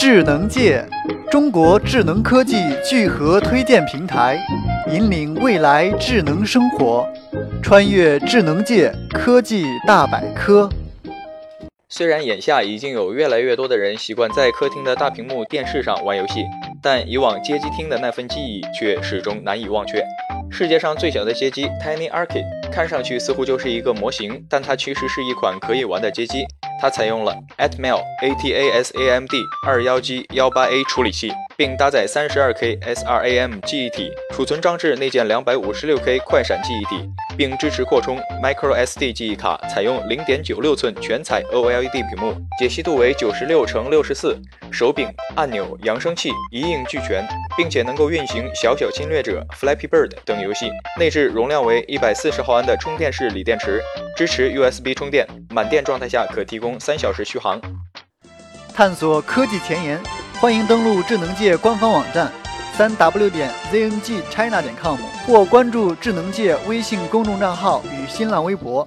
智能界，中国智能科技聚合推荐平台，引领未来智能生活，穿越智能界科技大百科。虽然眼下已经有越来越多的人习惯在客厅的大屏幕电视上玩游戏，但以往街机厅的那份记忆却始终难以忘却。世界上最小的街机 Tiny Arcade 看上去似乎就是一个模型，但它其实是一款可以玩的街机。它采用了 Atmel ATASAMD 二幺 G 幺八 A 处理器，并搭载三十二 K SRAM 记忆体，储存装置内建两百五十六 K 快闪记忆体，并支持扩充 microSD 记忆卡，采用零点九六寸全彩 OLED 屏幕，解析度为九十六乘六十四，手柄、按钮、扬声器一应俱全，并且能够运行《小小侵略者》Flappy Bird 等游戏。内置容量为一百四十毫安的充电式锂电池，支持 USB 充电，满电状态下可提供。三小时续航，探索科技前沿，欢迎登录智能界官方网站三 w 点 zngchina 点 com 或关注智能界微信公众账号与新浪微博。